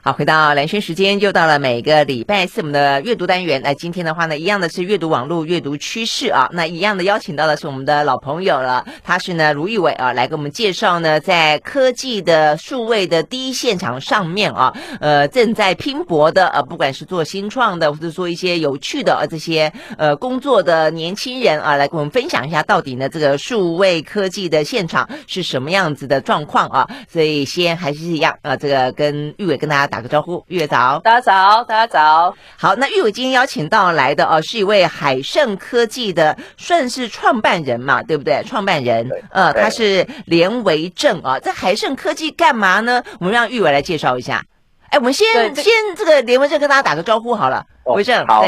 好，回到蓝轩时间，又到了每个礼拜四我们的阅读单元。那今天的话呢，一样的是阅读网络阅读趋势啊。那一样的邀请到的是我们的老朋友了，他是呢卢玉伟啊，来给我们介绍呢，在科技的数位的第一现场上面啊，呃，正在拼搏的呃，不管是做新创的，或者说一些有趣的呃这些呃工作的年轻人啊，来跟我们分享一下到底呢这个数位科技的现场是什么样子的状况啊。所以先还是一样啊，这个跟玉伟跟大家。打个招呼，玉伟早，大家早，大家早。好，那玉伟今天邀请到来的哦，是一位海盛科技的，算是创办人嘛，对不对？创办人，呃，他是连维正啊。在海盛科技干嘛呢？我们让玉伟来介绍一下。哎，我们先先这个连维正跟大家打个招呼好了，维正，好，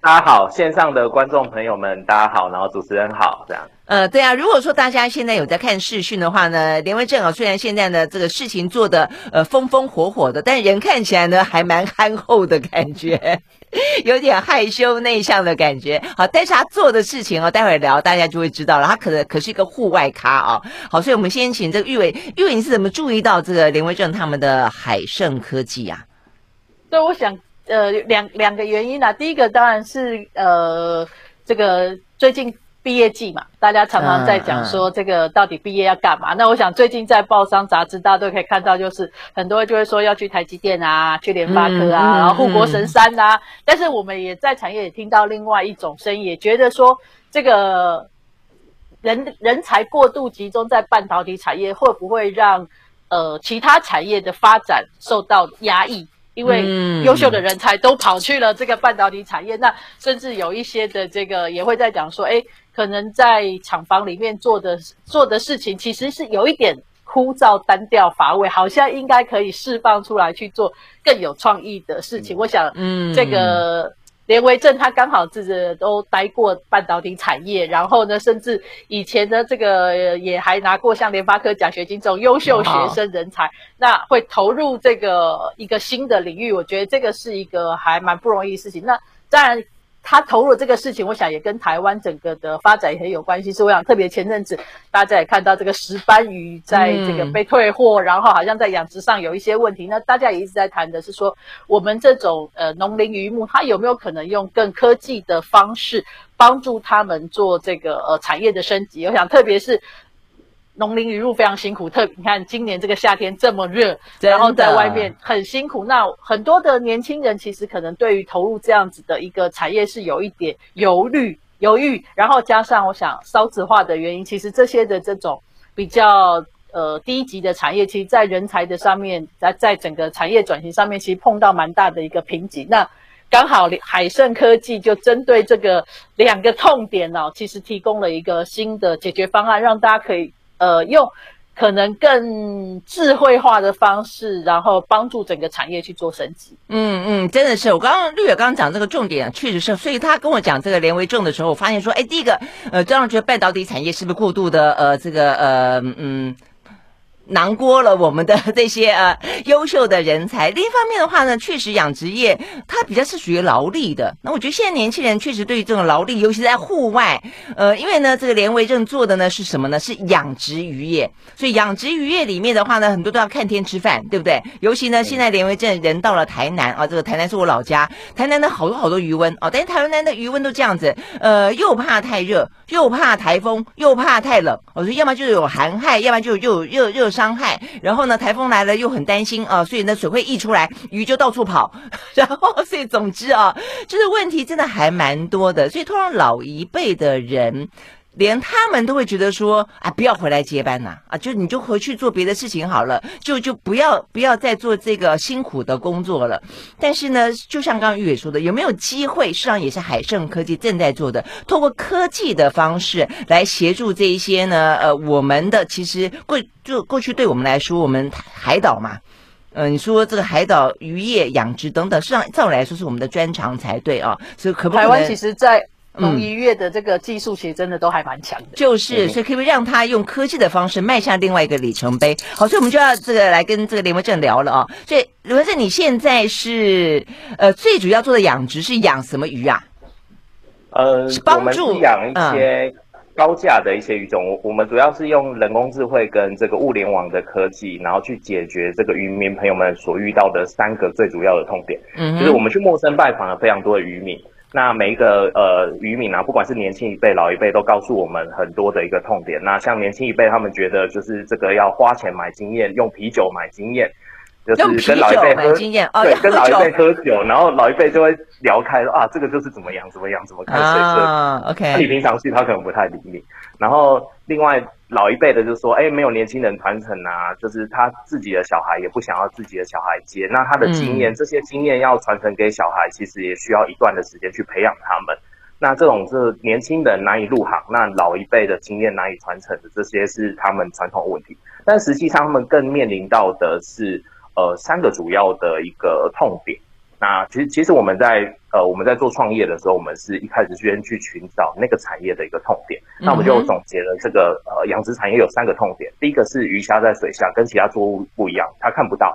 大家好，线上的观众朋友们，大家好，然后主持人好，这样。呃，对啊，如果说大家现在有在看视讯的话呢，连维正啊，虽然现在呢这个事情做的呃风风火火的，但人看起来呢还蛮憨厚的感觉，有点害羞内向的感觉。好，但是他做的事情哦，待会聊大家就会知道了。他可能可是一个户外咖啊。好，所以我们先请这个玉伟，玉伟你是怎么注意到这个连维正他们的海盛科技啊？对，我想呃两两个原因啊，第一个当然是呃这个最近。毕业季嘛，大家常常在讲说这个到底毕业要干嘛？嗯嗯、那我想最近在报章杂志，大家都可以看到，就是很多人就会说要去台积电啊，去联发科啊，然后护国神山啊。但是我们也在产业也听到另外一种声音，也觉得说这个人人才过度集中在半导体产业，会不会让呃其他产业的发展受到压抑？因为优秀的人才都跑去了这个半导体产业，那甚至有一些的这个也会在讲说，哎。可能在厂房里面做的做的事情，其实是有一点枯燥、单调、乏味，好像应该可以释放出来去做更有创意的事情。嗯、我想，嗯，这个连维正他刚好自己都待过半导体产业，然后呢，甚至以前呢这个也还拿过像联发科奖学金这种优秀学生人才，那会投入这个一个新的领域，我觉得这个是一个还蛮不容易的事情。那当然。他投入了这个事情，我想也跟台湾整个的发展也很有关系。是我想特别前阵子大家也看到这个石斑鱼在这个被退货，然后好像在养殖上有一些问题。那大家也一直在谈的是说，我们这种呃农林渔牧，它有没有可能用更科技的方式帮助他们做这个呃产业的升级？我想特别是。农林渔牧非常辛苦，特你看今年这个夏天这么热，然后在外面很辛苦。那很多的年轻人其实可能对于投入这样子的一个产业是有一点犹豫、犹豫。然后加上我想少子化的原因，其实这些的这种比较呃低级的产业，其实在人才的上面，在在整个产业转型上面，其实碰到蛮大的一个瓶颈。那刚好海盛科技就针对这个两个痛点哦，其实提供了一个新的解决方案，让大家可以。呃，用可能更智慧化的方式，然后帮助整个产业去做升级。嗯嗯，真的是，我刚刚绿野刚刚讲这个重点，确实是。所以他跟我讲这个连为重的时候，我发现说，哎，第一个，呃，这样觉得半导体产业是不是过度的，呃，这个，呃，嗯。囊括了我们的这些呃优秀的人才。另一方面的话呢，确实养殖业它比较是属于劳力的。那我觉得现在年轻人确实对于这种劳力，尤其在户外，呃，因为呢这个连维正做的呢是什么呢？是养殖渔业。所以养殖渔业里面的话呢，很多都要看天吃饭，对不对？尤其呢现在连维正人到了台南啊，这个台南是我老家，台南的好多好多鱼塭啊，但是台南的鱼塭都这样子，呃，又怕太热，又怕台风，又怕太冷。我说要么就有寒害，要么就又有热热伤害，然后呢，台风来了又很担心啊，所以呢，水会溢出来，鱼就到处跑，然后所以总之啊，就是问题真的还蛮多的，所以通常老一辈的人。连他们都会觉得说啊，不要回来接班呐，啊，就你就回去做别的事情好了，就就不要不要再做这个辛苦的工作了。但是呢，就像刚刚玉伟说的，有没有机会？实际上也是海盛科技正在做的，透过科技的方式来协助这一些呢，呃，我们的其实过就过去对我们来说，我们海岛嘛，嗯、呃，你说这个海岛渔业养殖等等，实际上照理来说是我们的专长才对啊。所以可不可以？台湾其实，在农渔业的这个技术其实真的都还蛮强的，就是，所以可不可以让他用科技的方式迈向另外一个里程碑？好，所以我们就要这个来跟这个林文正聊了啊。所以林文正，你现在是呃最主要做的养殖是养什么鱼啊？呃，是帮助养一些高价的一些鱼种，我我们主要是用人工智慧跟这个物联网的科技，然后去解决这个渔民朋友们所遇到的三个最主要的痛点。嗯，就是我们去陌生拜访了非常多的渔民，那每一个呃渔民啊，不管是年轻一辈、老一辈，都告诉我们很多的一个痛点。那像年轻一辈，他们觉得就是这个要花钱买经验，用啤酒买经验。就是跟老一辈喝经验，对，跟老一辈喝酒，然后老一辈就会聊开啊，这个就是怎么样怎么样怎么看水色。啊，OK。你平常去，他可能不太理你。然后另外老一辈的就说，哎，没有年轻人传承啊，就是他自己的小孩也不想要自己的小孩接，那他的经验，这些经验要传承给小孩，其实也需要一段的时间去培养他们。那这种是年轻人难以入行，那老一辈的经验难以传承的，这些是他们传统问题。但实际上他们更面临到的是。呃，三个主要的一个痛点。那其实，其实我们在呃我们在做创业的时候，我们是一开始先去寻找那个产业的一个痛点。那我们就总结了这个呃养殖产业有三个痛点。第一个是鱼虾在水下跟其他作物不一样，它看不到。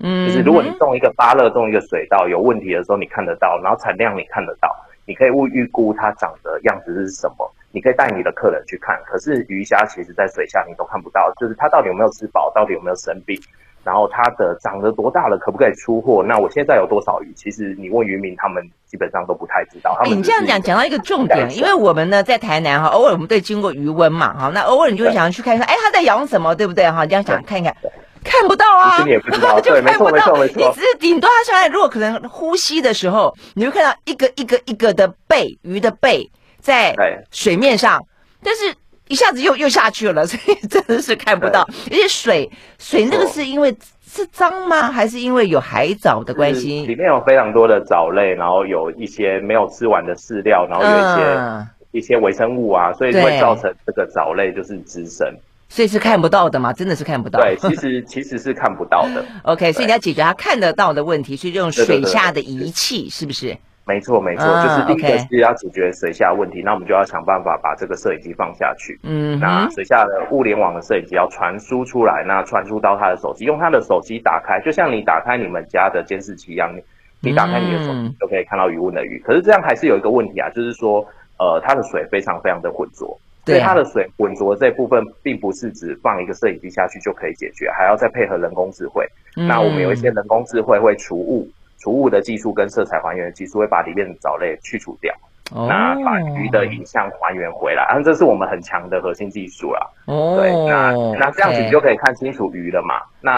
嗯，就是如果你种一个芭乐，种一个水稻有问题的时候，你看得到，然后产量你看得到，你可以预预估它长的样子是什么，你可以带你的客人去看。可是鱼虾其实在水下你都看不到，就是它到底有没有吃饱，到底有没有生病。然后它的长得多大了，可不可以出货？那我现在有多少鱼？其实你问渔民，他们基本上都不太知道。他们你这样讲讲到一个重点，因为我们呢在台南哈，偶尔我们都经过渔温嘛哈，那偶尔你就会想要去看看，哎，他在养什么，对不对哈？这样想看一看，看不到啊，你也不知道，对，没错没错没错。你只是顶多它上来，如果可能呼吸的时候，你会看到一个一个一个的背鱼的背在水面上，但是。一下子又又下去了，所以 真的是看不到。而且水水那个是因为是脏吗？还是因为有海藻的关系？里面有非常多的藻类，然后有一些没有吃完的饲料，然后有一些、嗯、一些微生物啊，所以会造成这个藻类就是滋生。所以是看不到的嘛？真的是看不到。对，其实其实是看不到的。OK，所以你要解决它看得到的问题，是用水下的仪器，是不是？没错，没错，就是第一个是要解决水下问题，那我们就要想办法把这个摄影机放下去。嗯，那水下的物联网的摄影机要传输出来，那传输到他的手机，用他的手机打开，就像你打开你们家的监视器一样，你你打开你的手机就可以看到鱼塭的鱼。可是这样还是有一个问题啊，就是说，呃，它的水非常非常的浑浊，所以它的水浑浊这部分，并不是只放一个摄影机下去就可以解决，还要再配合人工智慧。那我们有一些人工智慧会除雾。除雾的技术跟色彩还原的技术会把里面的藻类去除掉，oh. 那把鱼的影像还原回来，然后这是我们很强的核心技术啦。哦，对，那那这样子你就可以看清楚鱼了嘛。那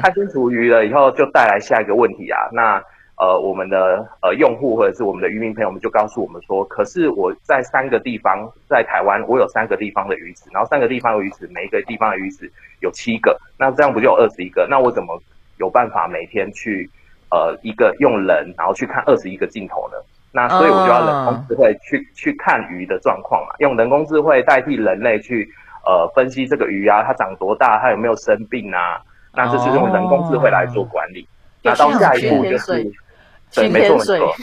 看清楚鱼了以后，就带来下一个问题啊。那呃，我们的呃用户或者是我们的渔民朋友们就告诉我们说，可是我在三个地方，在台湾我有三个地方的鱼池，然后三个地方的鱼池，每一个地方的鱼池有七个，那这样不就有二十一个？那我怎么有办法每天去？呃，一个用人，然后去看二十一个镜头呢？那所以我就要人工智慧去、oh. 去看鱼的状况嘛，用人工智慧代替人类去呃分析这个鱼啊，它长多大，它有没有生病啊？那这是用人工智慧来做管理。Oh. 那到下一步就是，对，没错没错。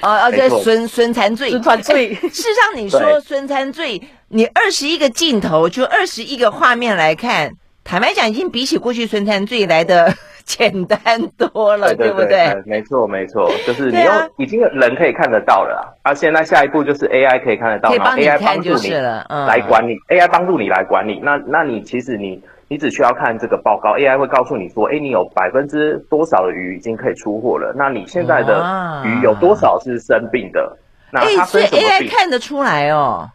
啊啊，这 孙孙餐醉，孙餐醉。事实上，你说孙餐醉，你二十一个镜头，就二十一个画面来看，坦白讲，已经比起过去孙餐最来的。简单多了，对，不对？没错，没错，就是你用、啊、已经人可以看得到了啊。现在下一步就是 AI 可以看得到，然后 AI 帮助你来管理、嗯、，AI 帮助你来管理。那那你其实你你只需要看这个报告，AI 会告诉你说，哎，你有百分之多少的鱼已经可以出货了？那你现在的鱼有多少是生病的？那它生什么病？哎，所以 AI 看得出来哦。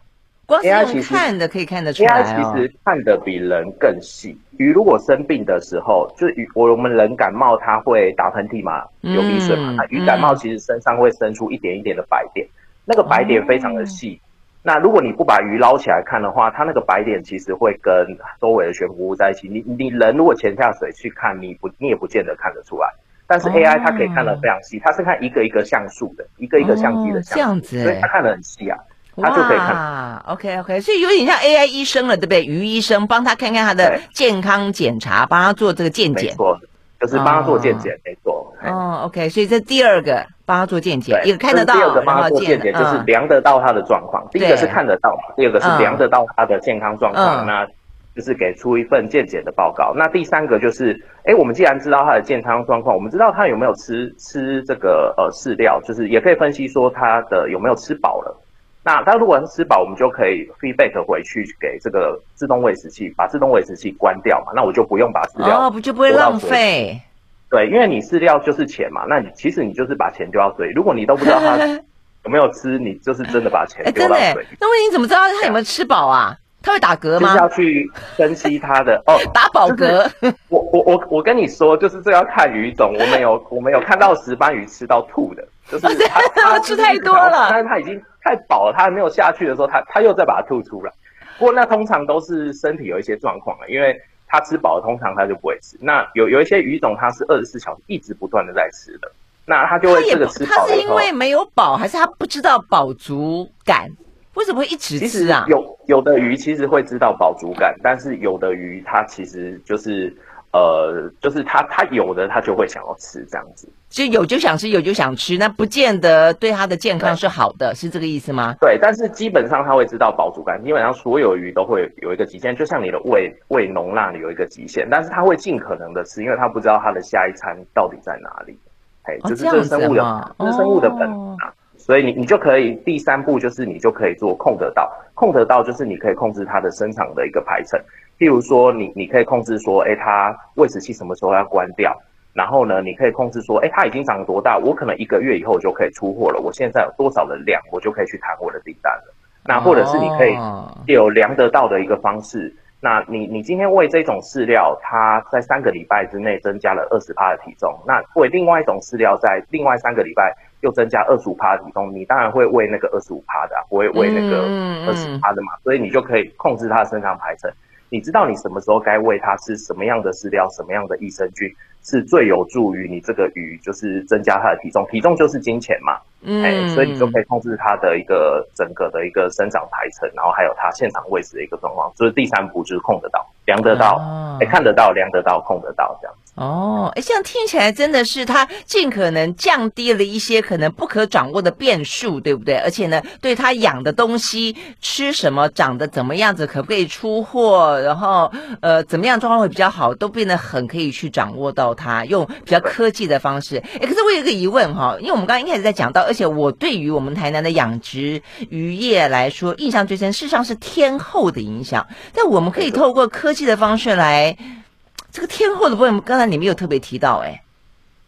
光是用看的可以看得出来、哦、AI 其实看得比人更细。鱼如果生病的时候，就是鱼我我们人感冒，它会打喷嚏嘛，流鼻水嘛。那、嗯、鱼感冒其实身上会生出一点一点的白点，嗯、那个白点非常的细。哦、那如果你不把鱼捞起来看的话，它那个白点其实会跟周围的悬浮物在一起。你你人如果潜下水去看，你不你也不见得看得出来。但是 AI 它可以看得非常细，它是看一个一个像素的，一个一个相机的像素，哦、所以它看得很细啊。他就可以看，OK OK，所以有点像 AI 医生了，对不对？于医生帮他看看他的健康检查，帮他做这个健检，没错，就是帮他做健检，没错。哦，OK，所以这第二个帮他做健检，一个看得到，第二个帮他做健检，就是量得到他的状况。第一个是看得到嘛，第二个是量得到他的健康状况，那就是给出一份健检的报告。那第三个就是，哎，我们既然知道他的健康状况，我们知道他有没有吃吃这个呃饲料，就是也可以分析说他的有没有吃饱了。那它如果是吃饱，我们就可以 feedback 回去给这个自动喂食器，把自动喂食器关掉嘛。那我就不用把饲料哦，不就不会浪费。对，因为你饲料就是钱嘛，那你其实你就是把钱丢到水。如果你都不知道它 有没有吃，你就是真的把钱丢到水。那问题你怎么知道它有没有吃饱啊？它会打嗝吗？就是要去分析它的 哦，打饱嗝。我我我我跟你说，就是这要看鱼种。我们有我们有看到石斑鱼吃到吐的，就是它它 吃太多了，但是它已经太饱了，它还没有下去的时候，它它又再把它吐出来。不过那通常都是身体有一些状况了，因为。它吃饱了，通常它就不会吃。那有有一些鱼种，它是二十四小时一直不断的在吃的，那它就会这个吃饱。它是因为没有饱，还是它不知道饱足感？为什么会一直吃啊？有有的鱼其实会知道饱足感，但是有的鱼它其实就是。呃，就是他他有的他就会想要吃这样子，就有就想吃，有就想吃，那不见得对他的健康是好的，是这个意思吗？对，但是基本上他会知道饱足感，基本上所有鱼都会有一个极限，就像你的胃胃容量里有一个极限，但是他会尽可能的吃，因为他不知道他的下一餐到底在哪里，哎，就是这是生物的，哦、这是生物的本能啊，哦、所以你你就可以第三步就是你就可以做控得到，控得到就是你可以控制它的生长的一个排程。譬如说你，你你可以控制说，哎，它喂食器什么时候要关掉？然后呢，你可以控制说，哎，它已经长多大，我可能一个月以后就可以出货了。我现在有多少的量，我就可以去谈我的订单了。那或者是你可以有量得到的一个方式。那你你今天喂这种饲料，它在三个礼拜之内增加了二十趴的体重。那喂另外一种饲料，在另外三个礼拜又增加二十五趴的体重，你当然会喂那个二十五趴的，不会喂那个二十趴的嘛。所以你就可以控制它的生长排程。你知道你什么时候该喂它吃什么样的饲料，什么样的益生菌是最有助于你这个鱼，就是增加它的体重。体重就是金钱嘛，嗯、欸，所以你就可以控制它的一个整个的一个生长排程，然后还有它现场喂食的一个状况。就是第三步就是控得到、量得到，哎、看得到、量得到、控得到这样。哦，哎，这样听起来真的是他尽可能降低了一些可能不可掌握的变数，对不对？而且呢，对他养的东西吃什么、长得怎么样子、可不可以出货，然后呃怎么样状况会比较好，都变得很可以去掌握到它，用比较科技的方式。哎，可是我有一个疑问哈，因为我们刚刚一开始在讲到，而且我对于我们台南的养殖渔业来说，印象最深，事实上是天后的影响。但我们可以透过科技的方式来。这个天后的部分，刚才你们有特别提到，哎，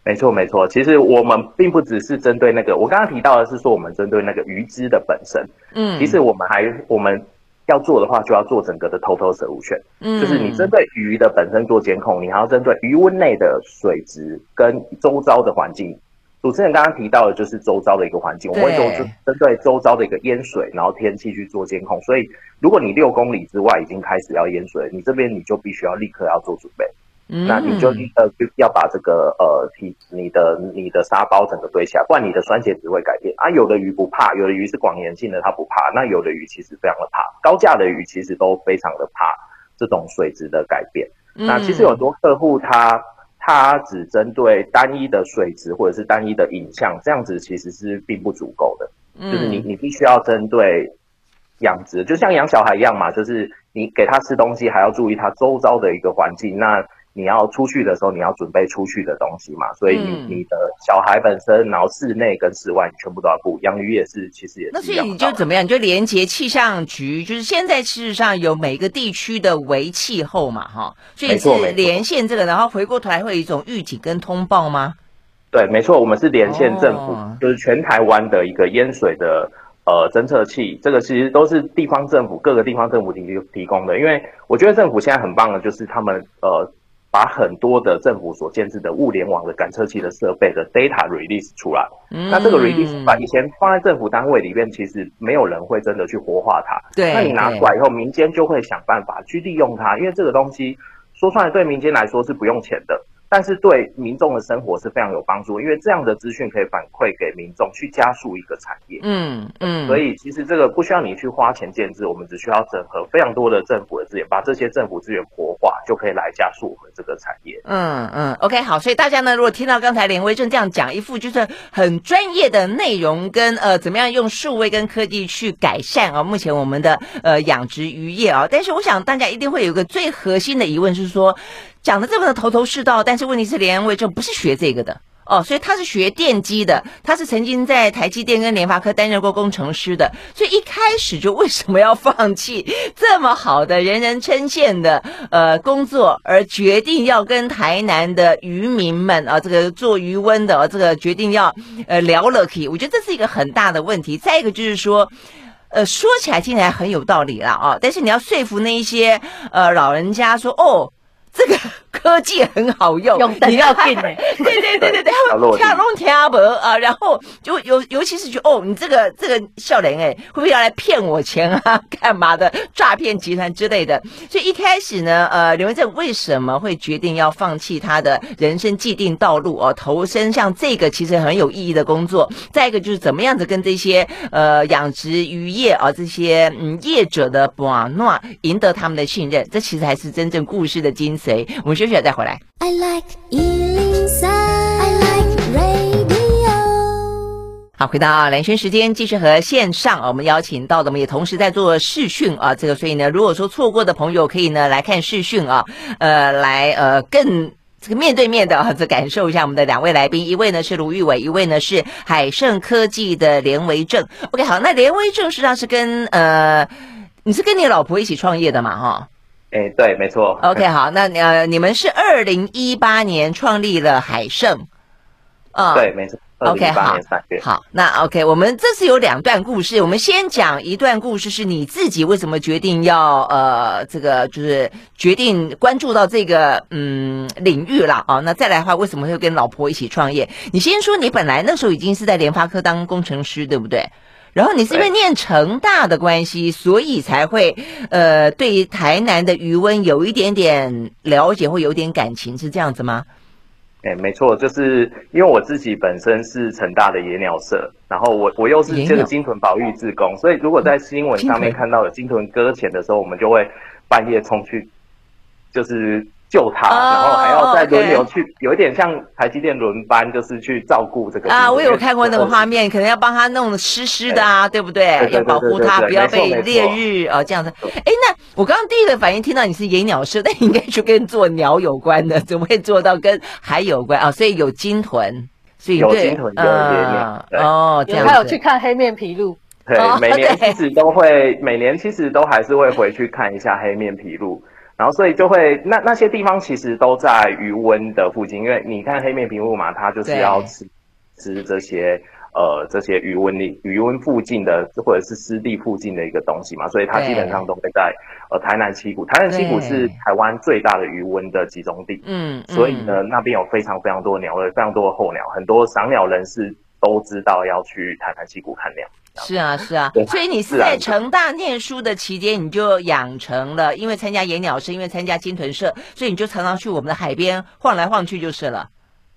没错没错，其实我们并不只是针对那个，我刚刚提到的是说，我们针对那个鱼只的本身，嗯，其实我们还我们要做的话，就要做整个的 total solution，嗯，就是你针对鱼的本身做监控，你还要针对鱼温内的水质跟周遭的环境。主持人刚刚提到的就是周遭的一个环境，我们会做针对周遭的一个淹水，然后天气去做监控。所以，如果你六公里之外已经开始要淹水，你这边你就必须要立刻要做准备。嗯，那你就立刻要把这个呃体你的你的沙包整个堆起来，不然你的酸碱值会改变啊。有的鱼不怕，有的鱼是广盐性的，它不怕。那有的鱼其实非常的怕，高价的鱼其实都非常的怕这种水质的改变。嗯、那其实有很多客户他。它只针对单一的水质或者是单一的影像，这样子其实是并不足够的。嗯，就是你你必须要针对养殖，就像养小孩一样嘛，就是你给他吃东西，还要注意他周遭的一个环境。那你要出去的时候，你要准备出去的东西嘛，所以你你的小孩本身，然后室内跟室外，你全部都要顾。养鱼也是，其实也是。那所以你就怎么样？你就连接气象局，就是现在事实上有每个地区的微气候嘛，哈，所以是连线这个，然后回过头来会有一种预警跟通报吗？对，没错，我们是连线政府，哦、就是全台湾的一个淹水的呃侦测器，这个其实都是地方政府各个地方政府提提供的。因为我觉得政府现在很棒的，就是他们呃。把很多的政府所建制的物联网的感测器的设备的 data release 出来，嗯、那这个 release 把以前放在政府单位里面，其实没有人会真的去活化它。对，那你拿出来以后，民间就会想办法去利用它，因为这个东西说出来对民间来说是不用钱的。但是对民众的生活是非常有帮助，因为这样的资讯可以反馈给民众，去加速一个产业。嗯嗯，所以其实这个不需要你去花钱建制，我们只需要整合非常多的政府的资源，把这些政府资源活化，就可以来加速我们这个产业。嗯嗯，OK，好，所以大家呢，如果听到刚才连威正这样讲一副就是很专业的内容跟呃怎么样用数位跟科技去改善啊，目前我们的呃养殖渔业啊，但是我想大家一定会有一个最核心的疑问，是说。讲的这么的头头是道，但是问题是连威正不是学这个的哦，所以他是学电机的，他是曾经在台积电跟联发科担任过工程师的，所以一开始就为什么要放弃这么好的、人人称羡的呃工作，而决定要跟台南的渔民们啊，这个做渔翁的、啊，这个决定要呃聊了可以，我觉得这是一个很大的问题。再一个就是说，呃，说起来听起来很有道理了啊，但是你要说服那一些呃老人家说哦。这个科技很好用，用得要紧哎，对对对对对，他们听拢听不啊，然后就尤尤其是觉得哦，你这个这个笑脸哎，会不会要来骗我钱啊？干嘛的诈骗集团之类的？所以一开始呢，呃，刘文正为什么会决定要放弃他的人生既定道路哦，投身像这个其实很有意义的工作？再一个就是怎么样子跟这些呃养殖渔业啊这些嗯业者的把诺赢得他们的信任？这其实还是真正故事的精髓。我们休再回来。I like 103, I like radio。好，回到兰萱时间，继续和线上我们邀请到的，我们也同时在做视讯啊。这个，所以呢，如果说错过的朋友，可以呢来看视讯啊，呃，来呃更这个面对面的啊，这感受一下我们的两位来宾，一位呢是卢玉伟，一位呢是海盛科技的连维正。OK，好，那连维正实际上是跟呃，你是跟你老婆一起创业的嘛？哈。哎、欸，对，没错。OK，好，那呃，你们是二零一八年创立了海盛，啊、嗯，对，没错。OK，好，好，那 OK，我们这次有两段故事，我们先讲一段故事，是你自己为什么决定要呃，这个就是决定关注到这个嗯领域了啊？那再来的话，为什么会跟老婆一起创业？你先说，你本来那时候已经是在联发科当工程师，对不对？然后你是因为念成大的关系，所以才会呃对台南的余温有一点点了解，或有点感情，是这样子吗？哎，没错，就是因为我自己本身是成大的野鸟社，然后我我又是这个金屯保育志工，所以如果在新闻上面看到有金屯搁浅的时候，我们就会半夜冲去，就是。救他，然后还要再轮流去，有一点像台积电轮班，就是去照顾这个啊。我有看过那个画面，可能要帮他弄湿湿的啊，对不对？要保护他，不要被烈日啊这样子。哎，那我刚刚第一个反应听到你是野鸟社，但应该就跟做鸟有关的，怎么会做到跟海有关啊？所以有鲸豚，所以有鲸豚有野鸟。哦，这样。还有去看黑面琵鹭，对，每年其实都会，每年其实都还是会回去看一下黑面琵鹭。然后，所以就会那那些地方其实都在余温的附近，因为你看黑面琵鹭嘛，它就是要吃吃这些呃这些余温里余温附近的或者是湿地附近的一个东西嘛，所以它基本上都会在呃台南七股，台南七股是台湾最大的鱼温的集中地，嗯，所以呢那边有非常非常多的鸟类，非常多的候鸟，很多赏鸟人士都知道要去台南七谷看鸟。是啊，是啊，所以你是在成大念书的期间，你就养成了，因为参加野鸟社，因为参加金豚社，所以你就常常去我们的海边晃来晃去就是了。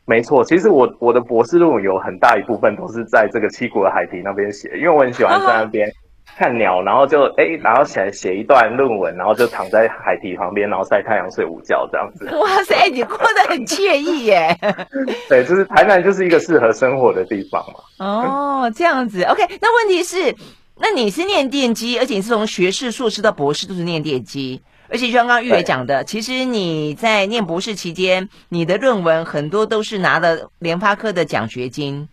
没错，其实我我的博士论文有很大一部分都是在这个七股的海堤那边写，因为我很喜欢在那边。看鸟，然后就哎，然后写写一段论文，然后就躺在海堤旁边，然后晒太阳睡午觉这样子。哇塞，你过得很惬意耶！对，就是台南就是一个适合生活的地方嘛。哦，这样子，OK。那问题是，那你是念电机，而且你是从学士、硕士到博士都是念电机，而且就像刚刚玉伟讲的，其实你在念博士期间，你的论文很多都是拿了联发科的奖学金。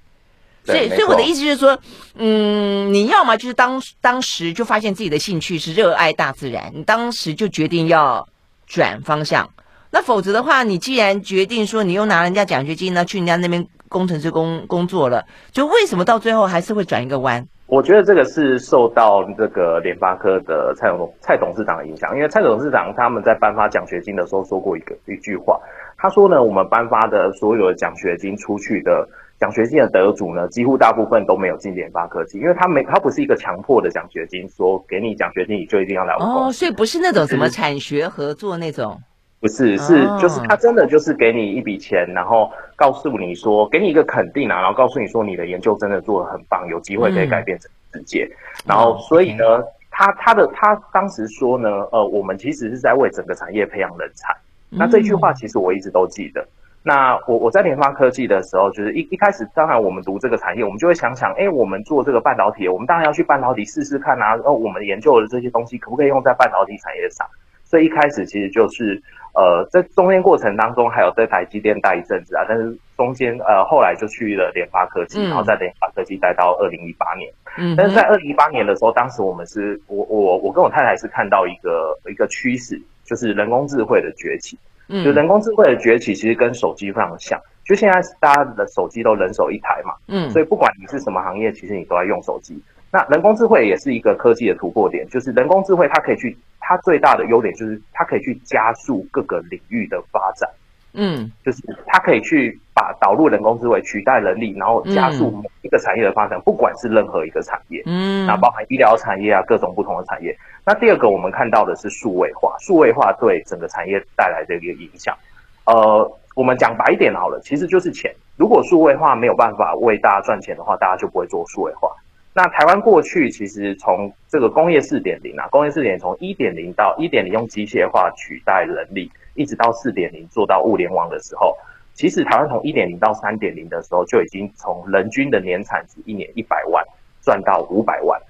所以，所以我的意思就是说，嗯，你要么就是当当时就发现自己的兴趣是热爱大自然，你当时就决定要转方向。那否则的话，你既然决定说你又拿人家奖学金呢，去人家那边工程师工工作了，就为什么到最后还是会转一个弯？我觉得这个是受到这个联发科的蔡董蔡董事长的影响，因为蔡董事长他们在颁发奖学金的时候说过一个一句话，他说呢，我们颁发的所有的奖学金出去的。奖学金的得主呢，几乎大部分都没有进联发科技，因为他没，他不是一个强迫的奖学金，说给你奖学金你就一定要来。哦，所以不是那种什么产学合作那种，不是，是就是他真的就是给你一笔钱，然后告诉你说，给你一个肯定啊，然后告诉你说你的研究真的做得很棒，有机会可以改变整个世界。嗯、然后所以呢，哦 okay、他他的他当时说呢，呃，我们其实是在为整个产业培养人才。那这句话其实我一直都记得。那我我在联发科技的时候，就是一一开始，当然我们读这个产业，我们就会想想，哎，我们做这个半导体，我们当然要去半导体试试看啊。然后我们研究的这些东西，可不可以用在半导体产业上？所以一开始其实就是呃，在中间过程当中，还有在台积电待一阵子啊，但是中间呃后来就去了联发科技，然后在联发科技待到二零一八年。嗯，但是在二零一八年的时候，当时我们是我我我跟我太太是看到一个一个趋势，就是人工智慧的崛起。嗯，就人工智慧的崛起，其实跟手机非常像。就现在大家的手机都人手一台嘛，嗯，所以不管你是什么行业，其实你都在用手机。那人工智慧也是一个科技的突破点，就是人工智慧它可以去，它最大的优点就是它可以去加速各个领域的发展，嗯，就是它可以去把导入人工智慧取代人力，然后加速某一个产业的发展，不管是任何一个产业，嗯，那包含医疗产业啊，各种不同的产业。那第二个我们看到的是数位化，数位化对整个产业带来的一个影响，呃，我们讲白一点好了，其实就是钱。如果数位化没有办法为大家赚钱的话，大家就不会做数位化。那台湾过去其实从这个工业四点零啊，工业四点零从一点零到一点零用机械化取代人力，一直到四点零做到物联网的时候，其实台湾从一点零到三点零的时候就已经从人均的年产值一年一百万赚到五百万。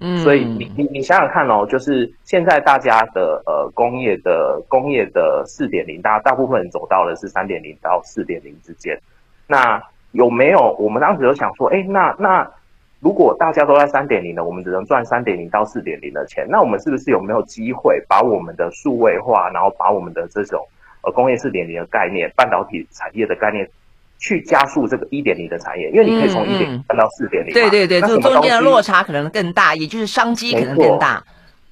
嗯，所以你你你想想看哦，就是现在大家的呃工业的工业的四点零，大大部分人走到的是三点零到四点零之间。那有没有我们当时就想说，哎，那那。如果大家都在三点零的，我们只能赚三点零到四点零的钱，那我们是不是有没有机会把我们的数位化，然后把我们的这种呃工业四点零的概念、半导体产业的概念，去加速这个一点零的产业？因为你可以从一点零赚到四点零。对对对，这中间的落差可能更大，也就是商机可能更大。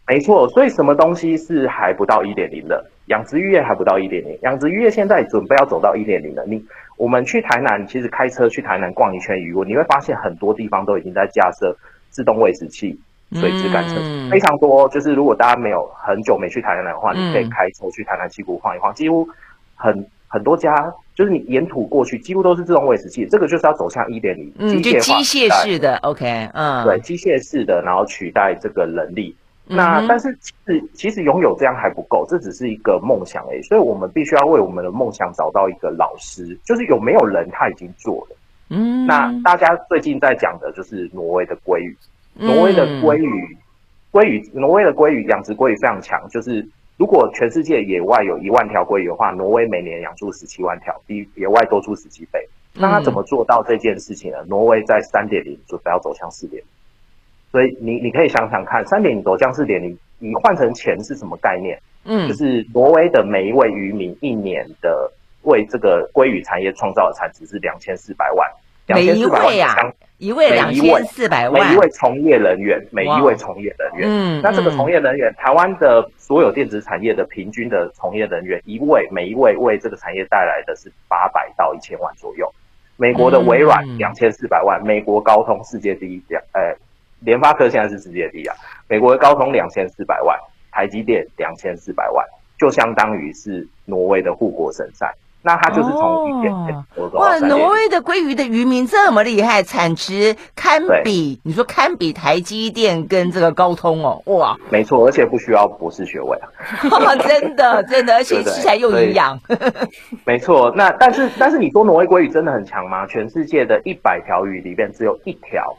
没错，所以什么东西是还不到一点零的？养殖渔业还不到一点零，养殖渔业现在准备要走到一点零了。你。我们去台南，其实开车去台南逛一圈鱼塭，你会发现很多地方都已经在架设自动喂食器、水质感测器，嗯、非常多。就是如果大家没有很久没去台南的话，嗯、你可以开车去台南西谷晃一晃，几乎很很多家，就是你沿途过去，几乎都是自动喂食器。这个就是要走向一点零，机械化、机械式的，OK，嗯，对，机械式的，然后取代这个人力。那但是其实其实拥有这样还不够，这只是一个梦想而已。所以我们必须要为我们的梦想找到一个老师，就是有没有人他已经做了。嗯，那大家最近在讲的就是挪威的鲑鱼，挪威的鲑鱼，鲑鱼，挪威的鲑鱼养殖鲑鱼非常强。就是如果全世界野外有一万条鲑鱼的话，挪威每年养出十七万条，比野外多出十七倍。那他怎么做到这件事情呢？挪威在三点零准备要走向四点零。所以你你可以想想看，三点零走向四点零，你换成钱是什么概念？嗯，就是挪威的每一位渔民一年的为这个鲑鱼产业创造的产值是两千四百万，两千四百万啊，一位两千四百万，每一位从业人员，每一位从业人员，嗯，那这个从业人员，台湾的所有电子产业的平均的从业人员，一位每一位为这个产业带来的是八百到一千万左右。美国的微软两千四百万，美国高通世界第一两，呃。联发科现在是世界第一啊，美国的高通两千四百万，台积电两千四百万，就相当于是挪威的护国神山。那它就是从一点点哇，挪威的鲑鱼的渔民这么厉害，产值堪比你说堪比台积电跟这个高通哦，哇，没错，而且不需要博士学位啊，真的真的，而且吃起来又营养。没错，那但是但是你说挪威鲑鱼真的很强吗？全世界的一百条鱼里面只有一条。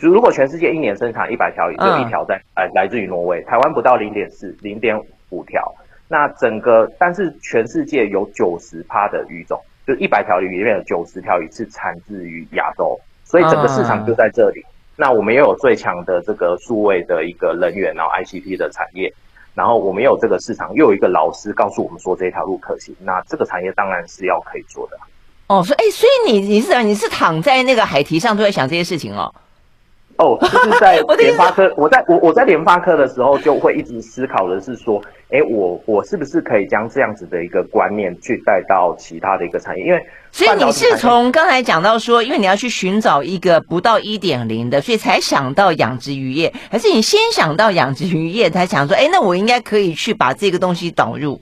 就如果全世界一年生产一百条鱼，就一条在来来自于挪威，台湾不到零点四零点五条。那整个，但是全世界有九十趴的鱼种，就一百条鱼里面有九十条鱼是产自于亚洲，所以整个市场就在这里。那我们也有最强的这个数位的一个人员，然后 ICT 的产业，然后我们也有这个市场，又有一个老师告诉我们说这条路可行。那这个产业当然是要可以做的。哦，所以哎，所以你你是你是躺在那个海堤上都在想这些事情哦。哦，就是在 联发科，我在我我在联发科的时候，就会一直思考的是说，哎，我我是不是可以将这样子的一个观念去带到其他的一个产业？因为所以你是从刚才讲到说，因为你要去寻找一个不到一点零的，所以才想到养殖渔业，还是你先想到养殖渔业，才想说，哎，那我应该可以去把这个东西导入？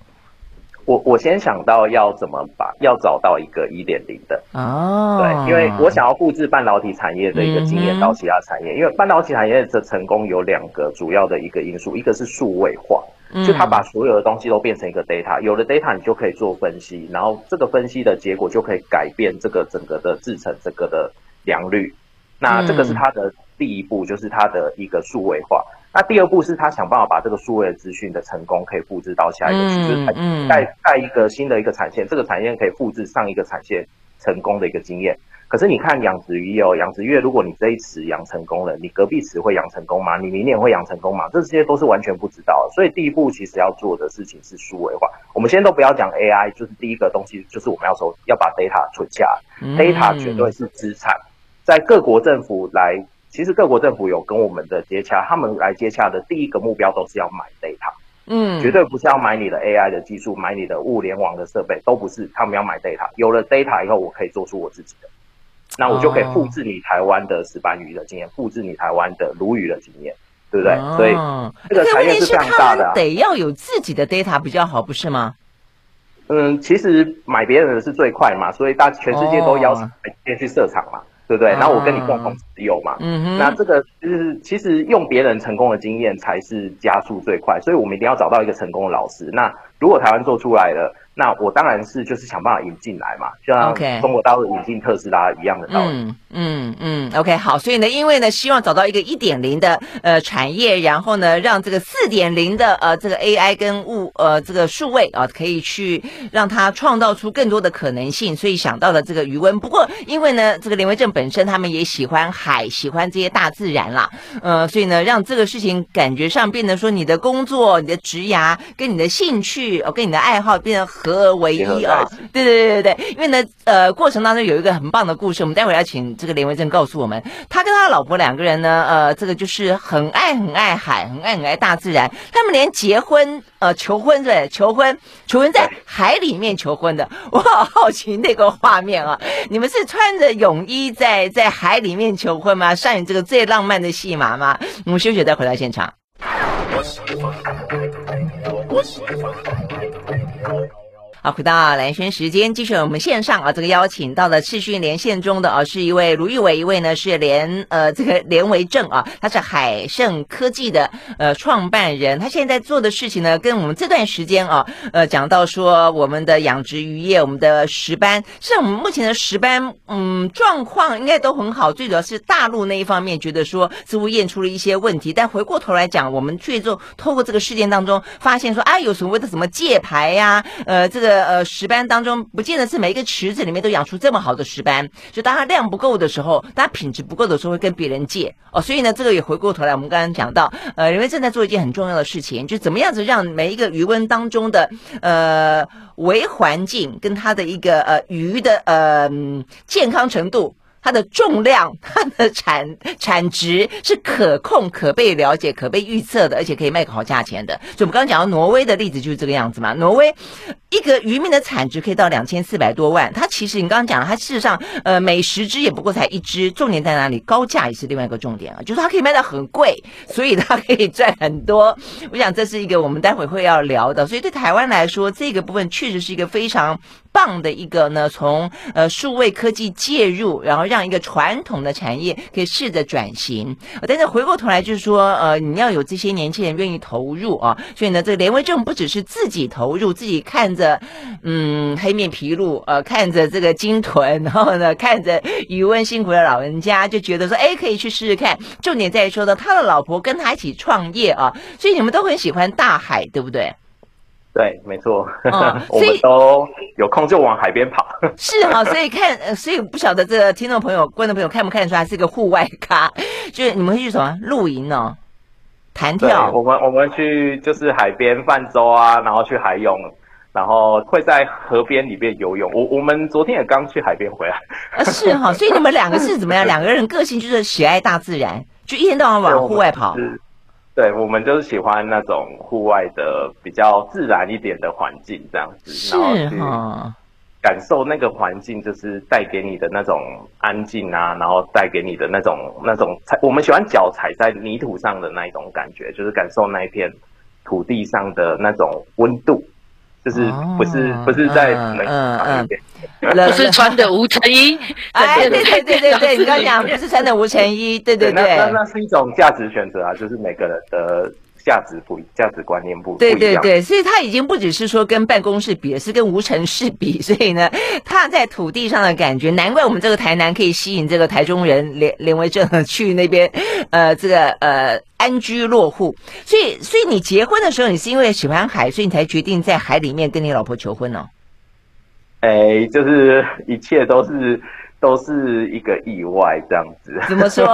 我我先想到要怎么把要找到一个一点零的哦，对，因为我想要复制半导体产业的一个经验到其他产业，因为半导体产业的成功有两个主要的一个因素，一个是数位化，就它把所有的东西都变成一个 data，有了 data 你就可以做分析，然后这个分析的结果就可以改变这个整个的制成这个的良率，那这个是它的第一步，就是它的一个数位化。那第二步是他想办法把这个数位的资讯的成功可以复制到下一个区，嗯、就是盖盖一个新的一个产线，这个产线可以复制上一个产线成功的一个经验。可是你看养殖渔业哦，养殖业如果你这一池养成功了，你隔壁池会养成功吗？你明年会养成功吗？这些都是完全不知道的。所以第一步其实要做的事情是数位化。我们先都不要讲 AI，就是第一个东西就是我们要说要把 data 存下来，嗯，data 绝对是资产，在各国政府来。其实各国政府有跟我们的接洽，他们来接洽的第一个目标都是要买 data，嗯，绝对不是要买你的 AI 的技术，买你的物联网的设备，都不是，他们要买 data。有了 data 以后，我可以做出我自己的，那我就可以复制你台湾的石斑鱼的经验，复制你台湾的鲈鱼的经验，对不对？哦、所以这个产业是非常大的、啊，得要有自己的 data 比较好，不是吗？嗯，其实买别人的是最快嘛，所以大全世界都邀请先去设厂嘛。对不对？然后我跟你共同持有嘛。嗯哼。那这个就是其实用别人成功的经验才是加速最快，所以我们一定要找到一个成功的老师。那如果台湾做出来了。那我当然是就是想办法引进来嘛，就像中国大陆引进特斯拉一样的道理。嗯嗯嗯，OK，好，所以呢，因为呢，希望找到一个一点零的呃产业，然后呢，让这个四点零的呃这个 AI 跟物呃这个数位啊，可以去让它创造出更多的可能性，所以想到了这个余温。不过因为呢，这个连为正本身他们也喜欢海，喜欢这些大自然啦，呃，所以呢，让这个事情感觉上变得说你的工作、你的职涯跟你的兴趣哦，跟你的爱好变得很。合而为一啊！对对对对对，因为呢，呃，过程当中有一个很棒的故事，我们待会儿要请这个连文正告诉我们，他跟他老婆两个人呢，呃，这个就是很爱很爱海，很爱很爱大自然，他们连结婚呃求婚对求婚求婚在海里面求婚的，我好好奇那个画面啊！你们是穿着泳衣在在海里面求婚吗？上演这个最浪漫的戏码吗？我们休息再回到现场。回到蓝轩时间，继续我们线上啊，这个邀请到了视讯连线中的啊，是一位卢玉伟，一位呢是连呃这个连为正啊，他是海盛科技的呃创办人，他现在做的事情呢，跟我们这段时间啊，呃讲到说我们的养殖渔业，我们的石斑，像我们目前的石斑，嗯，状况应该都很好，最主要是大陆那一方面觉得说似乎验出了一些问题，但回过头来讲，我们最终透过这个事件当中发现说啊，有所谓的什么界牌呀，呃这个。呃，石斑当中不见得是每一个池子里面都养出这么好的石斑，就当它量不够的时候，当它品质不够的时候，会跟别人借哦。所以呢，这个也回过头来，我们刚刚讲到，呃，人们正在做一件很重要的事情，就怎么样子让每一个鱼温当中的呃微环境跟它的一个呃鱼的呃健康程度。它的重量、它的产产值是可控、可被了解、可被预测的，而且可以卖个好价钱的。所以，我们刚刚讲到挪威的例子就是这个样子嘛。挪威一个渔民的产值可以到两千四百多万。它其实你刚刚讲了，它事实上呃每十只也不过才一只。重点在哪里？高价也是另外一个重点啊，就是它可以卖到很贵，所以它可以赚很多。我想这是一个我们待会会要聊的。所以对台湾来说，这个部分确实是一个非常。棒的一个呢，从呃数位科技介入，然后让一个传统的产业可以试着转型。但是回过头来就是说，呃，你要有这些年轻人愿意投入啊。所以呢，这个连为正不只是自己投入，自己看着嗯黑面皮鹭，呃，看着这个金豚，然后呢看着余温辛苦的老人家，就觉得说，哎，可以去试试看。重点在于说呢，他的老婆跟他一起创业啊，所以你们都很喜欢大海，对不对？对，没错，嗯、我们都有空就往海边跑。是哈，所以看，所以不晓得这个听众朋友、观众朋友看不看得出来是一个户外咖？就是你们会去什么露营哦，弹跳。我们我们去就是海边泛舟啊，然后去海泳，然后会在河边里面游泳。我我们昨天也刚去海边回来。啊，是哈，所以你们两个是怎么样？两个人个性就是喜爱大自然，就一天到晚往户外跑。对，我们就是喜欢那种户外的比较自然一点的环境，这样子，然后去感受那个环境，就是带给你的那种安静啊，然后带给你的那种那种踩，我们喜欢脚踩在泥土上的那一种感觉，就是感受那一片土地上的那种温度。就是不是不是在冷嗯嗯，不是穿的无尘衣，哎，对对对对对，你刚刚讲不是穿的无尘衣，对对对，那那是一种价值选择啊，就是每个人的价值不价值观念不对对对，所以他已经不只是说跟办公室比，是跟无尘室比。所以呢，踏在土地上的感觉，难怪我们这个台南可以吸引这个台中人连连为正去那边，呃，这个呃安居落户。所以，所以你结婚的时候，你是因为喜欢海，所以你才决定在海里面跟你老婆求婚哦。哎，就是一切都是。都是一个意外这样子，怎么说？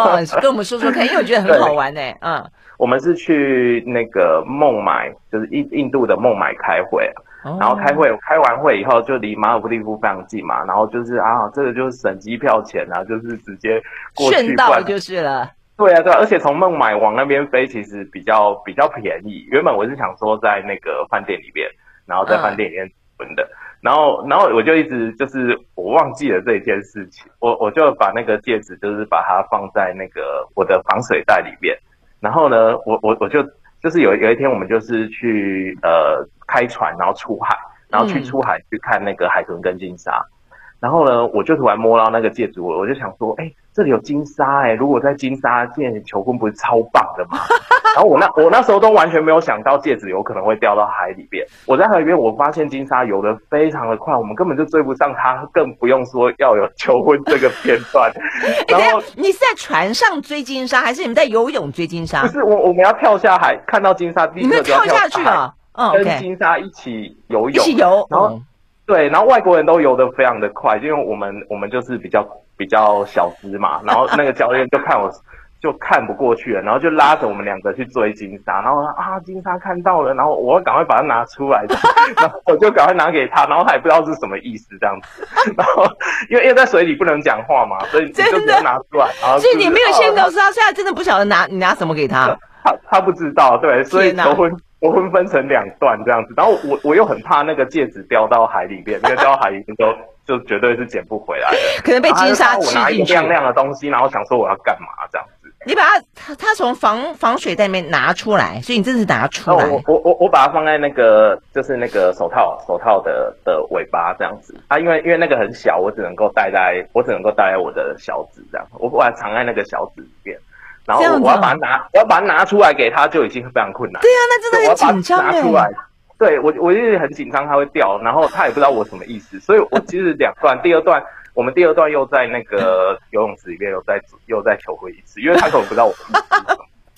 跟我们说说看，因为我觉得很好玩呢。嗯，我们是去那个孟买，就是印印度的孟买开会，哦、然后开会开完会以后，就离马尔地夫非常近嘛，然后就是啊，这个就是省机票钱啊，就是直接过去顺道就是了。对啊，对啊，而且从孟买往那边飞其实比较比较便宜。原本我是想说在那个饭店里面，然后在饭店里面存的。嗯然后，然后我就一直就是我忘记了这件事情，我我就把那个戒指就是把它放在那个我的防水袋里面。然后呢，我我我就就是有有一天我们就是去呃开船，然后出海，然后去出海去看那个海豚跟鲸鲨。然后呢，我就突然摸到那个戒指，我我就想说，哎。这里有金沙哎、欸，如果在金沙见求婚，不是超棒的吗？然后我那我那时候都完全没有想到戒指有可能会掉到海里边。我在海里边，我发现金沙游得非常的快，我们根本就追不上它，更不用说要有求婚这个片段。然后你是在船上追金沙，还是你们在游泳追金沙？不是，我我们要跳下海，看到金沙，你们跳下去啊？嗯，跟金沙一起游泳，一起游。然后对，然后外国人都游得非常的快，因为我们我们就是比较。比较小资嘛，然后那个教练就看我，就看不过去了，然后就拉着我们两个去追金沙，然后啊，金沙看到了，然后我赶快把它拿出来，然后我就赶快拿给他，然后他也不知道是什么意思这样子，然后因为因为在水里不能讲话嘛，所以你就拿出来，所以你没有先告诉他，现在真的不晓得拿你拿什么给他，他他不知道，对，所以求婚求婚分成两段这样子，然后我我又很怕那个戒指掉到海里面，因 为掉到海里边都。就绝对是捡不回来的，可能被金沙吃进去。我拿一亮亮的东西，然后想说我要干嘛这样子。你把它，它它从防防水袋里面拿出来，所以你这是拿出来。我我我我把它放在那个就是那个手套手套的的尾巴这样子啊，因为因为那个很小，我只能够戴在，我只能够戴在我的小指这样，我把它藏在那个小指里面，然后我要把它拿，我要把它拿出来给他，就已经非常困难。对啊，那真的很紧张哎。拿出来。对我，我就是很紧张，它会掉，然后他也不知道我什么意思，所以我其实两段，第二段我们第二段又在那个游泳池里面又再又再求婚一次，因为他可能不知道我的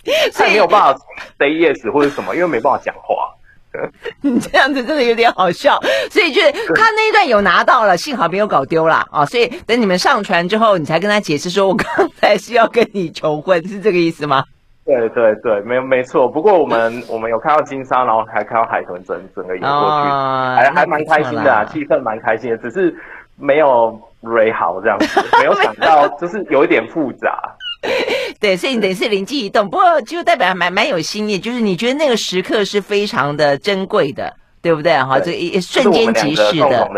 意思 他也没有办法 say yes 或者什么，因为没办法讲话。你这样子真的有点好笑，所以就是他那一段有拿到了，幸好没有搞丢了啊，所以等你们上船之后，你才跟他解释说，我刚才是要跟你求婚，是这个意思吗？对对对，没没错。不过我们 我们有看到金沙，然后还看到海豚整整个游过去，哦、还还蛮开心的啊，气氛蛮开心的。只是没有好这样子，没有想到 就是有一点复杂。对，所以你等于是灵机一动，不过就代表还蛮蛮有心意，就是你觉得那个时刻是非常的珍贵的。对不对？哈，这一瞬间即逝的，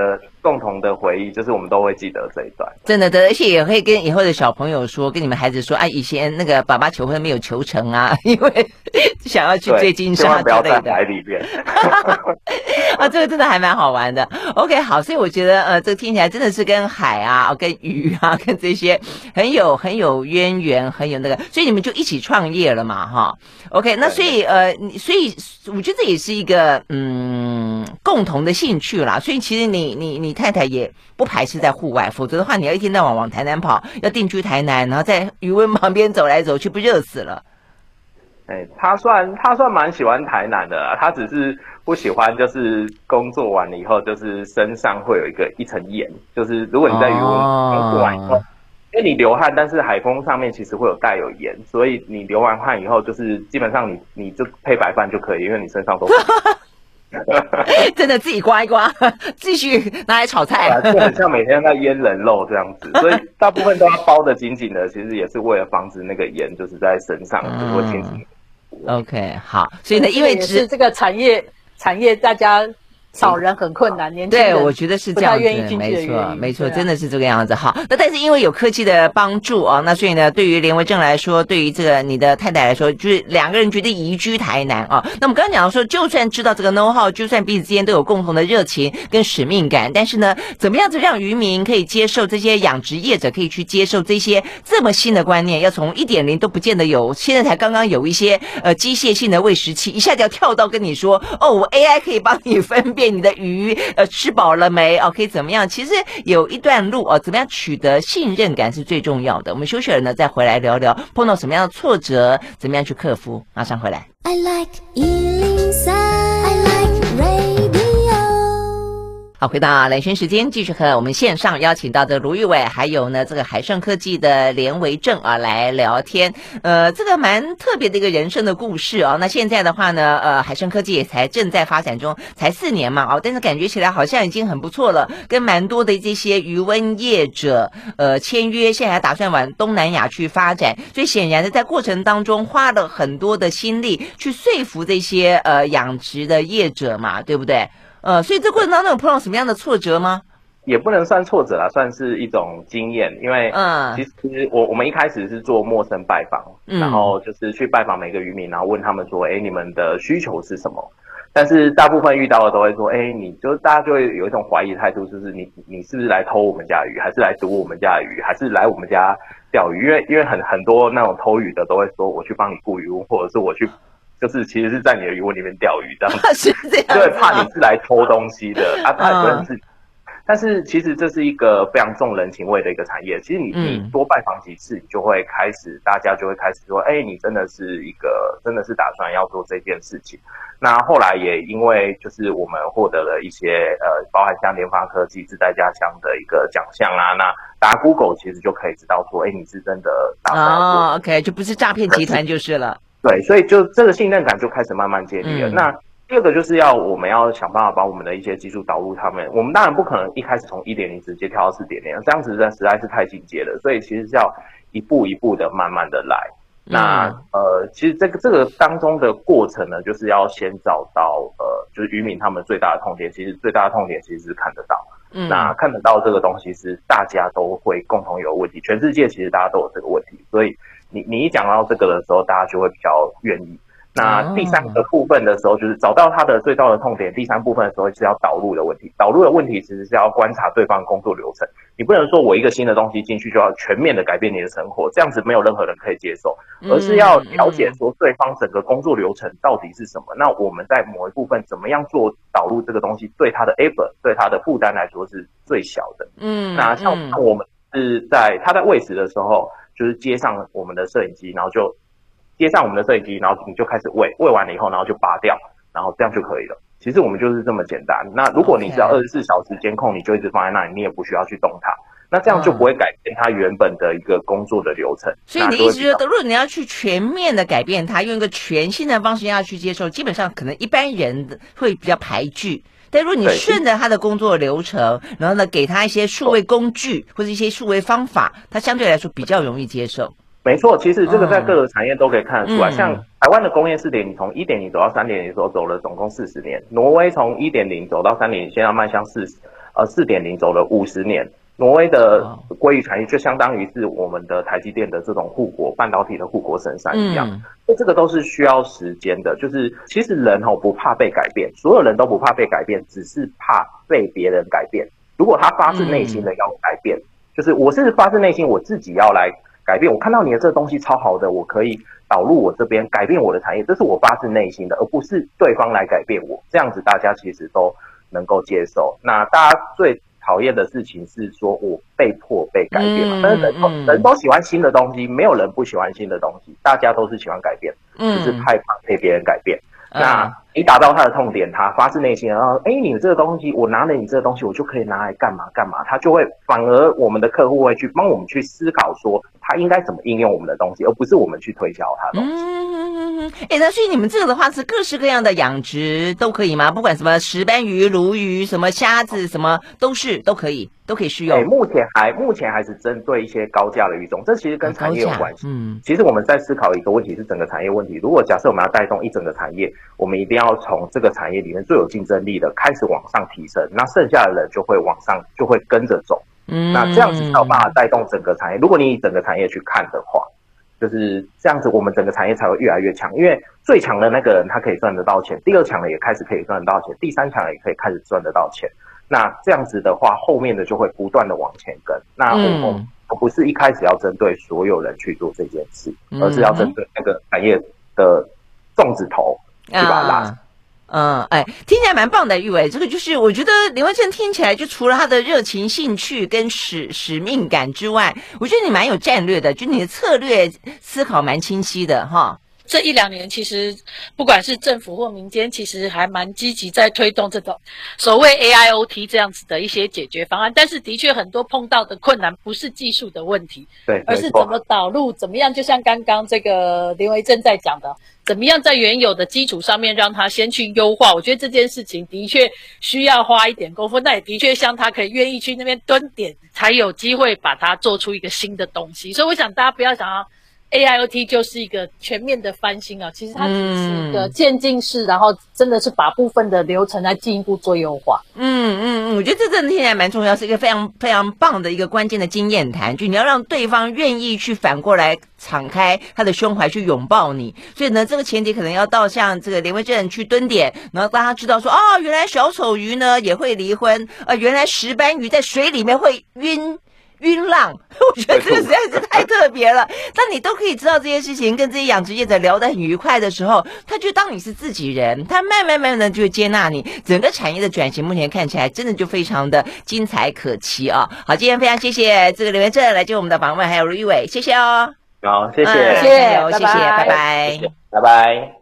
共同的回忆，就是我们都会记得这一段。真的，的，而且也可以跟以后的小朋友说，跟你们孩子说，啊，以前那个爸爸求婚没有求成啊，因为想要去追金沙之类的。海里边。啊，这个真的还蛮好玩的。OK，好，所以我觉得，呃，这个听起来真的是跟海啊、跟鱼啊、跟这些很有很有渊源，很有那个，所以你们就一起创业了嘛，哈。OK，那所以呃，所以我觉得这也是一个嗯。嗯，共同的兴趣啦，所以其实你你你太太也不排斥在户外，否则的话，你要一天到晚往台南跑，要定居台南，然后在余温旁边走来走去，不热死了？哎，他算他算蛮喜欢台南的啦，他只是不喜欢就是工作完了以后，就是身上会有一个一层盐，就是如果你在余温工作完以后，哦、因为你流汗，但是海风上面其实会有带有盐，所以你流完汗以后，就是基本上你你就配白饭就可以，因为你身上都。真的自己刮一刮，继续拿来炒菜，就很像每天在腌人肉这样子，所以 大部分都要包得紧紧的。其实也是为了防止那个盐就是在身上就会进去。OK，好，所以呢，因为是这个产业产业大家少人很困难，年轻人对，我觉得是这样子，没错，没错，真的是这个样子。好，那但是因为有科技的帮助啊，那所以呢，对于连维正来说，对于这个你的太太来说，就是两个人决定移居台南啊。那我们刚刚讲到说，就算知道这个 know how，就算彼此之间都有共同的热情跟使命感，但是呢，怎么样子让渔民可以接受这些养殖业者可以去接受这些这么新的观念？要从一点零都不见得有，现在才刚刚有一些呃机械性的喂食器，一下就要跳到跟你说，哦，我 AI 可以帮你分辨你的鱼呃吃饱了没？哦，可以怎么样？其实有一段路哦，怎么样取得信任感是最重要的。我们休息了呢，再回来聊聊碰到什么样的挫折，怎么样去克服。马上回来。I like 好，回到兰萱时间，继续和我们线上邀请到的卢玉伟，还有呢这个海盛科技的连维正啊来聊天。呃，这个蛮特别的一个人生的故事啊。那现在的话呢，呃，海盛科技也才正在发展中，才四年嘛，哦，但是感觉起来好像已经很不错了，跟蛮多的这些渔温业者呃签约，现在还打算往东南亚去发展。所以显然的，在过程当中花了很多的心力去说服这些呃养殖的业者嘛，对不对？呃，所以这过程当中有碰到什么样的挫折吗？也不能算挫折啦，算是一种经验。因为，嗯，其实我我们一开始是做陌生拜访，嗯，然后就是去拜访每个渔民，然后问他们说，哎，你们的需求是什么？但是大部分遇到的都会说，哎，你就大家就会有一种怀疑态度，就是你你是不是来偷我们家鱼，还是来毒我们家鱼，还是来我们家钓鱼？因为因为很很多那种偷鱼的都会说，我去帮你雇鱼，或者是我去。就是其实是在你的鱼窝里面钓鱼这样子，是这样，对，怕你是来偷东西的 啊，他也不能自己。但是其实这是一个非常重人情味的一个产业。其实你你多拜访几次，你就会开始，大家就会开始说，哎，你真的是一个真的是打算要做这件事情。那后来也因为就是我们获得了一些呃，包含像联发科技自在家乡的一个奖项啦，那打 Google 其实就可以知道说，哎，你是真的打算哦，OK，就不是诈骗集团就是了。对，所以就这个信任感就开始慢慢建立了。嗯、那第二个就是要我们要想办法把我们的一些技术导入他们。我们当然不可能一开始从一点零直接跳到四点零，这样子实在实在是太进阶了。所以其实是要一步一步的慢慢的来。嗯、那呃，其实这个这个当中的过程呢，就是要先找到呃，就是渔民他们最大的痛点。其实最大的痛点其实是看得到。嗯。那看得到这个东西是大家都会共同有问题，全世界其实大家都有这个问题，所以。你你一讲到这个的时候，大家就会比较愿意。那第三个部分的时候，就是找到他的最大的痛点。第三部分的时候是要导入的问题。导入的问题其实是要观察对方工作流程。你不能说我一个新的东西进去就要全面的改变你的生活，这样子没有任何人可以接受。而是要了解说对方整个工作流程到底是什么。那我们在某一部分怎么样做导入这个东西，对他的 effort 对他的负担来说是最小的。嗯，那像我们是在他在喂食的时候。就是接上我们的摄影机，然后就接上我们的摄影机，然后你就开始喂，喂完了以后，然后就拔掉，然后这样就可以了。其实我们就是这么简单。那如果你只要二十四小时监控，你就一直放在那里，你也不需要去动它。那这样就不会改变它原本的一个工作的流程。所以你的意思就是，如果你要去全面的改变它，用一个全新的方式要去接受，基本上可能一般人会比较排拒。但如果你顺着他的工作流程，然后呢，给他一些数位工具或者一些数位方法，他相对来说比较容易接受。没错，其实这个在各个产业都可以看得出来。嗯、像台湾的工业四点零，从一点零走到三点零的时候，走了总共四十年；挪威从一点零走到三点零，现在迈向四十，呃，四点零走了五十年。挪威的鲑鱼产业就相当于是我们的台积电的这种护国半导体的护国神山一样，那、嗯、这个都是需要时间的。就是其实人哦不怕被改变，所有人都不怕被改变，只是怕被别人改变。如果他发自内心的要改变，嗯、就是我是发自内心我自己要来改变。我看到你的这个东西超好的，我可以导入我这边改变我的产业，这是我发自内心的，而不是对方来改变我。这样子大家其实都能够接受。那大家最。讨厌的事情是说，我被迫被改变嘛。但是人都人都喜欢新的东西，没有人不喜欢新的东西，大家都是喜欢改变，只是害怕被别人改变。那你打到他的痛点，他发自内心，然后哎，你这个东西，我拿了你这个东西，我就可以拿来干嘛干嘛，他就会反而我们的客户会去帮我们去思考说，他应该怎么应用我们的东西，而不是我们去推销他的东西。嗯，哎，那所以你们这个的话是各式各样的养殖都可以吗？不管什么石斑鱼、鲈鱼、什么虾子，什么都是都可以，都可以适用。目前还目前还是针对一些高价的鱼种，这其实跟产业有关系。嗯，其实我们在思考一个问题是整个产业问题。如果假设我们要带动一整个产业，我们一定要要从这个产业里面最有竞争力的开始往上提升，那剩下的人就会往上，就会跟着走。嗯，那这样子才有办法带动整个产业。如果你以整个产业去看的话，就是这样子，我们整个产业才会越来越强。因为最强的那个人他可以赚得到钱，第二强的也开始可以赚得到钱，第三强的也可以开始赚得到钱。那这样子的话，后面的就会不断的往前跟。那我不是一开始要针对所有人去做这件事，而是要针对那个产业的重子头去把它拉上。嗯，哎，听起来蛮棒的，玉伟，这个就是我觉得林文正听起来就除了他的热情、兴趣跟使使命感之外，我觉得你蛮有战略的，就你的策略思考蛮清晰的哈。这一两年，其实不管是政府或民间，其实还蛮积极在推动这种所谓 AIoT 这样子的一些解决方案。但是，的确很多碰到的困难不是技术的问题，对，而是怎么导入，怎么样？就像刚刚这个林维正在讲的，怎么样在原有的基础上面让它先去优化。我觉得这件事情的确需要花一点功夫。那也的确像他可以愿意去那边蹲点，才有机会把它做出一个新的东西。所以，我想大家不要想要。AIoT 就是一个全面的翻新啊，其实它只是一个渐进式，嗯、然后真的是把部分的流程来进一步做优化。嗯嗯嗯，我觉得这真的听起来蛮重要，是一个非常非常棒的一个关键的经验谈，就你要让对方愿意去反过来敞开他的胸怀去拥抱你。所以呢，这个前提可能要到像这个林威正去蹲点，然后让他知道说，哦，原来小丑鱼呢也会离婚，呃，原来石斑鱼在水里面会晕。晕浪，我觉得这个实在是太特别了。当你都可以知道这些事情，跟这些养殖业者聊得很愉快的时候，他就当你是自己人，他慢慢慢慢的就会接纳你。整个产业的转型，目前看起来真的就非常的精彩可期啊！好，今天非常谢谢这个刘元正来接我们的访问，还有卢玉伟，谢谢哦。好，谢谢，嗯、谢谢，谢谢，拜拜，拜拜。